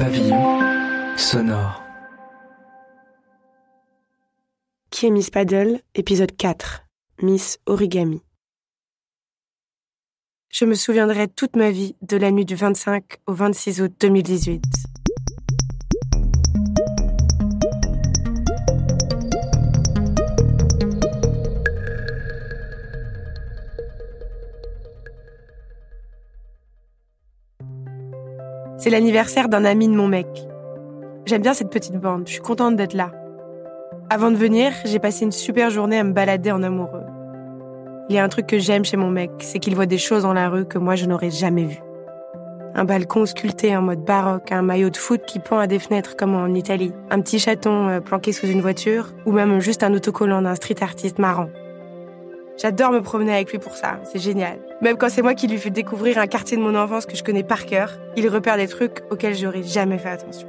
Pavillon sonore. Qui est Miss Paddle Épisode 4. Miss Origami. Je me souviendrai toute ma vie de la nuit du 25 au 26 août 2018. C'est l'anniversaire d'un ami de mon mec. J'aime bien cette petite bande, je suis contente d'être là. Avant de venir, j'ai passé une super journée à me balader en amoureux. Il y a un truc que j'aime chez mon mec, c'est qu'il voit des choses dans la rue que moi je n'aurais jamais vues. Un balcon sculpté en mode baroque, un maillot de foot qui pend à des fenêtres comme en Italie, un petit chaton euh, planqué sous une voiture, ou même juste un autocollant d'un street artiste marrant. J'adore me promener avec lui pour ça, c'est génial. Même quand c'est moi qui lui fais découvrir un quartier de mon enfance que je connais par cœur, il repère des trucs auxquels j'aurais jamais fait attention.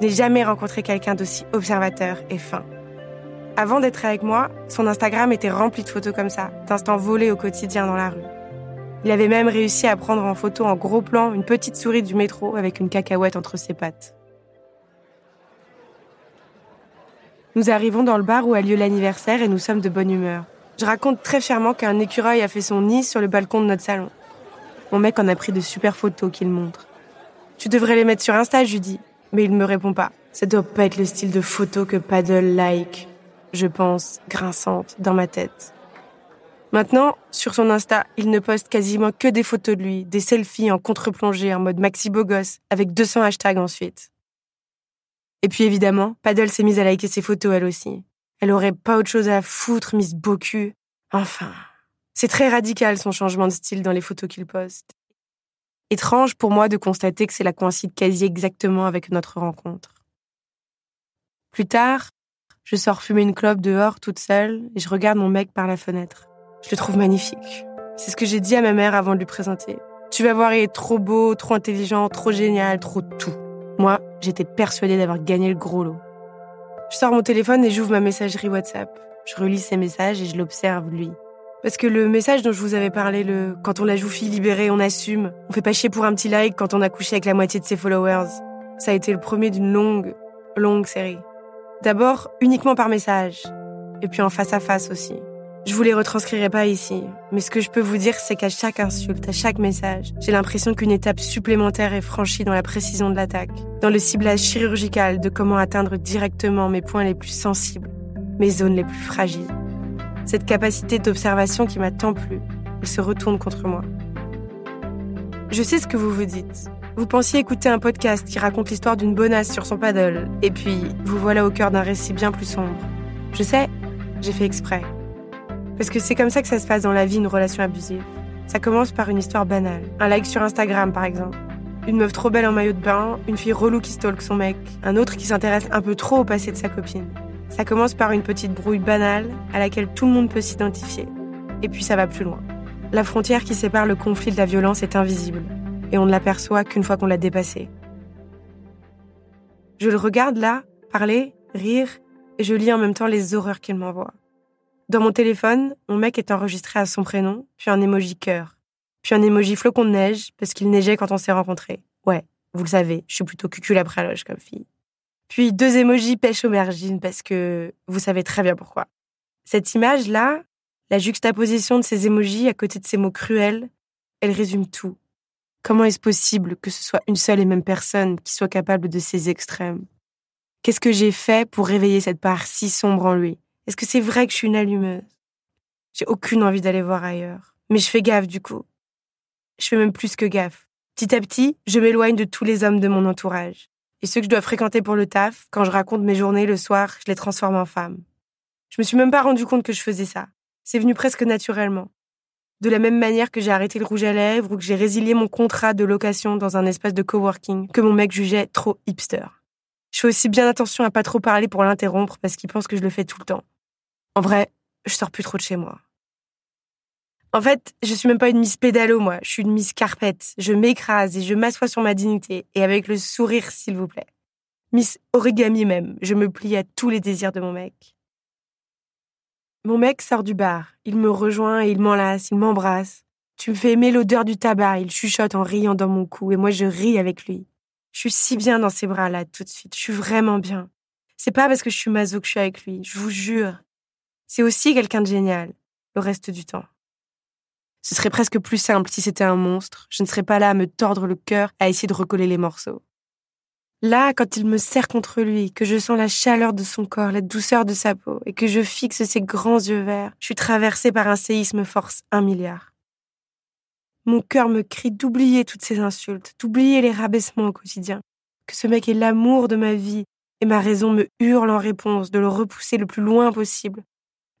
Je n'ai jamais rencontré quelqu'un d'aussi observateur et fin. Avant d'être avec moi, son Instagram était rempli de photos comme ça, d'instants volés au quotidien dans la rue. Il avait même réussi à prendre en photo en gros plan une petite souris du métro avec une cacahuète entre ses pattes. Nous arrivons dans le bar où a lieu l'anniversaire et nous sommes de bonne humeur. Je raconte très fièrement qu'un écureuil a fait son nid sur le balcon de notre salon. Mon mec en a pris de super photos qu'il montre. Tu devrais les mettre sur Insta, je dis. Mais il me répond pas. Ça doit pas être le style de photo que Paddle like. Je pense, grinçante, dans ma tête. Maintenant, sur son Insta, il ne poste quasiment que des photos de lui, des selfies en contre-plongée en mode maxi beau gosse, avec 200 hashtags ensuite. Et puis évidemment, Paddle s'est mise à liker ses photos elle aussi. Elle aurait pas autre chose à foutre, Miss Bocu. Enfin, c'est très radical son changement de style dans les photos qu'il poste. Étrange pour moi de constater que cela coïncide quasi exactement avec notre rencontre. Plus tard, je sors fumer une clope dehors toute seule et je regarde mon mec par la fenêtre. Je le trouve magnifique. C'est ce que j'ai dit à ma mère avant de lui présenter. Tu vas voir, il est trop beau, trop intelligent, trop génial, trop tout. Moi, j'étais persuadée d'avoir gagné le gros lot. Je sors mon téléphone et j'ouvre ma messagerie WhatsApp. Je relis ses messages et je l'observe, lui. Parce que le message dont je vous avais parlé, le quand on la joue fille libérée, on assume, on fait pas chier pour un petit like quand on a couché avec la moitié de ses followers, ça a été le premier d'une longue, longue série. D'abord, uniquement par message, et puis en face à face aussi. Je vous les retranscrirai pas ici, mais ce que je peux vous dire, c'est qu'à chaque insulte, à chaque message, j'ai l'impression qu'une étape supplémentaire est franchie dans la précision de l'attaque, dans le ciblage chirurgical de comment atteindre directement mes points les plus sensibles, mes zones les plus fragiles. Cette capacité d'observation qui m'a tant plu, elle se retourne contre moi. Je sais ce que vous vous dites. Vous pensiez écouter un podcast qui raconte l'histoire d'une bonasse sur son paddle, et puis vous voilà au cœur d'un récit bien plus sombre. Je sais, j'ai fait exprès. Parce que c'est comme ça que ça se passe dans la vie, une relation abusive. Ça commence par une histoire banale. Un like sur Instagram, par exemple. Une meuf trop belle en maillot de bain, une fille relou qui stalk son mec, un autre qui s'intéresse un peu trop au passé de sa copine. Ça commence par une petite brouille banale à laquelle tout le monde peut s'identifier. Et puis ça va plus loin. La frontière qui sépare le conflit de la violence est invisible, et on ne l'aperçoit qu'une fois qu'on l'a dépassée. Je le regarde là, parler, rire, et je lis en même temps les horreurs qu'il m'envoie. Dans mon téléphone, mon mec est enregistré à son prénom, puis un emoji cœur, puis un emoji flocon de neige parce qu'il neigeait quand on s'est rencontrés. Ouais, vous le savez, je suis plutôt cucul après comme fille. Puis deux emojis pêche aubergine parce que vous savez très bien pourquoi. Cette image-là, la juxtaposition de ces emojis à côté de ces mots cruels, elle résume tout. Comment est-ce possible que ce soit une seule et même personne qui soit capable de ces extrêmes? Qu'est-ce que j'ai fait pour réveiller cette part si sombre en lui? Est-ce que c'est vrai que je suis une allumeuse? J'ai aucune envie d'aller voir ailleurs. Mais je fais gaffe du coup. Je fais même plus que gaffe. Petit à petit, je m'éloigne de tous les hommes de mon entourage. Et ceux que je dois fréquenter pour le taf, quand je raconte mes journées le soir, je les transforme en femmes. Je me suis même pas rendu compte que je faisais ça. C'est venu presque naturellement. De la même manière que j'ai arrêté le rouge à lèvres ou que j'ai résilié mon contrat de location dans un espace de coworking que mon mec jugeait trop hipster. Je fais aussi bien attention à pas trop parler pour l'interrompre parce qu'il pense que je le fais tout le temps. En vrai, je sors plus trop de chez moi. En fait, je suis même pas une Miss Pédalo, moi. Je suis une Miss Carpette. Je m'écrase et je m'assois sur ma dignité, et avec le sourire, s'il vous plaît. Miss Origami même. Je me plie à tous les désirs de mon mec. Mon mec sort du bar. Il me rejoint et il m'enlace, il m'embrasse. Tu me fais aimer l'odeur du tabac. Il chuchote en riant dans mon cou, et moi je ris avec lui. Je suis si bien dans ses bras là tout de suite. Je suis vraiment bien. C'est pas parce que je suis maso que je suis avec lui, je vous jure. C'est aussi quelqu'un de génial, le reste du temps. Ce serait presque plus simple si c'était un monstre. Je ne serais pas là à me tordre le cœur, à essayer de recoller les morceaux. Là, quand il me serre contre lui, que je sens la chaleur de son corps, la douceur de sa peau, et que je fixe ses grands yeux verts, je suis traversée par un séisme force un milliard. Mon cœur me crie d'oublier toutes ces insultes, d'oublier les rabaissements au quotidien, que ce mec est l'amour de ma vie, et ma raison me hurle en réponse de le repousser le plus loin possible,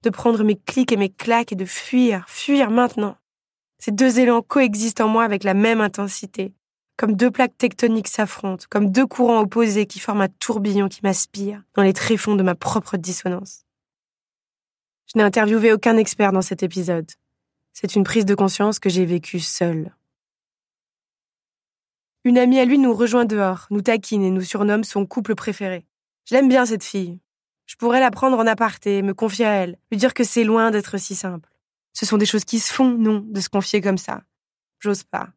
de prendre mes clics et mes claques et de fuir, fuir maintenant. Ces deux élans coexistent en moi avec la même intensité, comme deux plaques tectoniques s'affrontent, comme deux courants opposés qui forment un tourbillon qui m'aspire dans les tréfonds de ma propre dissonance. Je n'ai interviewé aucun expert dans cet épisode. C'est une prise de conscience que j'ai vécue seule. Une amie à lui nous rejoint dehors, nous taquine et nous surnomme son couple préféré. Je l'aime bien cette fille. Je pourrais la prendre en aparté, me confier à elle, lui dire que c'est loin d'être si simple. Ce sont des choses qui se font, non, de se confier comme ça. J'ose pas.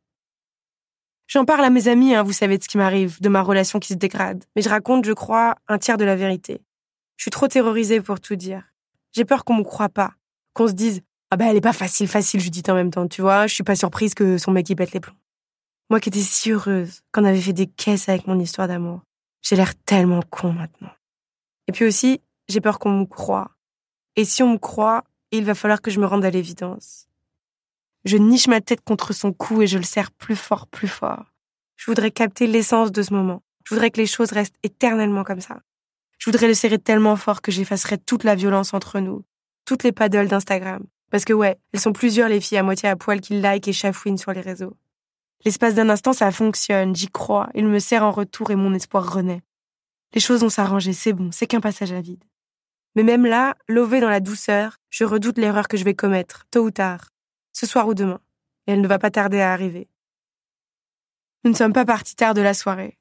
J'en parle à mes amis, hein, vous savez de ce qui m'arrive, de ma relation qui se dégrade. Mais je raconte, je crois, un tiers de la vérité. Je suis trop terrorisée pour tout dire. J'ai peur qu'on me croie pas. Qu'on se dise, ah ben elle est pas facile, facile, je dis en même temps, tu vois, je suis pas surprise que son mec y pète les plombs. Moi qui étais si heureuse, qu'on avait fait des caisses avec mon histoire d'amour. J'ai l'air tellement con maintenant. Et puis aussi, j'ai peur qu'on me croie. Et si on me croit, il va falloir que je me rende à l'évidence. Je niche ma tête contre son cou et je le serre plus fort, plus fort. Je voudrais capter l'essence de ce moment. Je voudrais que les choses restent éternellement comme ça. Je voudrais le serrer tellement fort que j'effacerais toute la violence entre nous, toutes les paddles d'Instagram. Parce que ouais, elles sont plusieurs les filles à moitié à poil qui like et chafouinent sur les réseaux. L'espace d'un instant, ça fonctionne, j'y crois, il me serre en retour et mon espoir renaît. Les choses vont s'arranger, c'est bon, c'est qu'un passage à vide. Mais même là, lové dans la douceur, je redoute l'erreur que je vais commettre, tôt ou tard, ce soir ou demain, et elle ne va pas tarder à arriver. Nous ne sommes pas partis tard de la soirée.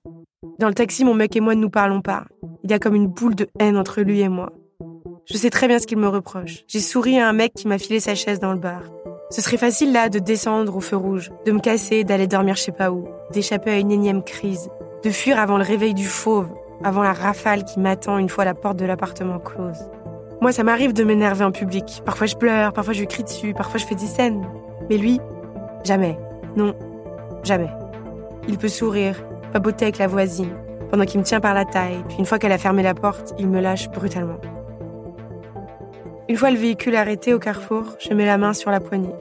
Dans le taxi, mon mec et moi ne nous parlons pas. Il y a comme une boule de haine entre lui et moi. Je sais très bien ce qu'il me reproche. J'ai souri à un mec qui m'a filé sa chaise dans le bar. Ce serait facile là de descendre au feu rouge, de me casser, d'aller dormir je sais pas où, d'échapper à une énième crise, de fuir avant le réveil du fauve, avant la rafale qui m'attend une fois la porte de l'appartement close. Moi, ça m'arrive de m'énerver en public. Parfois je pleure, parfois je crie dessus, parfois je fais des scènes. Mais lui, jamais. Non, jamais. Il peut sourire, papoter avec la voisine, pendant qu'il me tient par la taille, puis une fois qu'elle a fermé la porte, il me lâche brutalement. Une fois le véhicule arrêté au carrefour, je mets la main sur la poignée.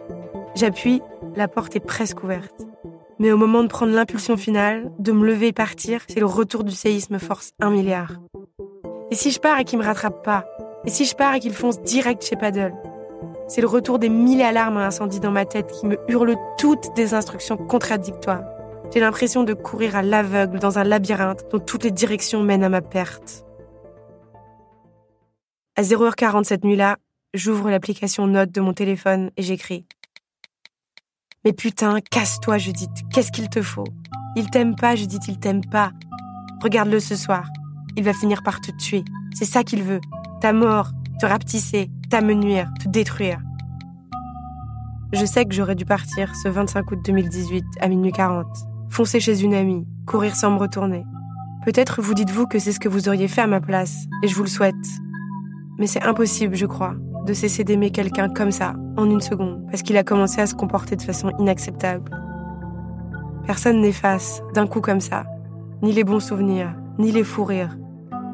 J'appuie, la porte est presque ouverte. Mais au moment de prendre l'impulsion finale, de me lever et partir, c'est le retour du séisme force un milliard. Et si je pars et qu'il me rattrape pas? Et si je pars et qu'il fonce direct chez Paddle? C'est le retour des mille alarmes à incendie dans ma tête qui me hurlent toutes des instructions contradictoires. J'ai l'impression de courir à l'aveugle dans un labyrinthe dont toutes les directions mènent à ma perte. À 0h40 cette nuit-là, j'ouvre l'application Note de mon téléphone et j'écris mais putain, casse-toi, Judith. Qu'est-ce qu'il te faut? Il t'aime pas, Judith, il t'aime pas. Regarde-le ce soir. Il va finir par te tuer. C'est ça qu'il veut. Ta mort, te rapetisser, t'amenuire, te détruire. Je sais que j'aurais dû partir ce 25 août 2018 à minuit 40, foncer chez une amie, courir sans me retourner. Peut-être vous dites-vous que c'est ce que vous auriez fait à ma place, et je vous le souhaite. Mais c'est impossible, je crois de cesser d'aimer quelqu'un comme ça, en une seconde, parce qu'il a commencé à se comporter de façon inacceptable. Personne n'efface, d'un coup comme ça, ni les bons souvenirs, ni les fous rires,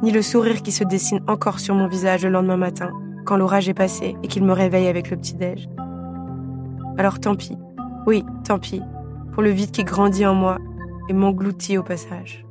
ni le sourire qui se dessine encore sur mon visage le lendemain matin, quand l'orage est passé et qu'il me réveille avec le petit-déj. Alors tant pis, oui, tant pis, pour le vide qui grandit en moi et m'engloutit au passage.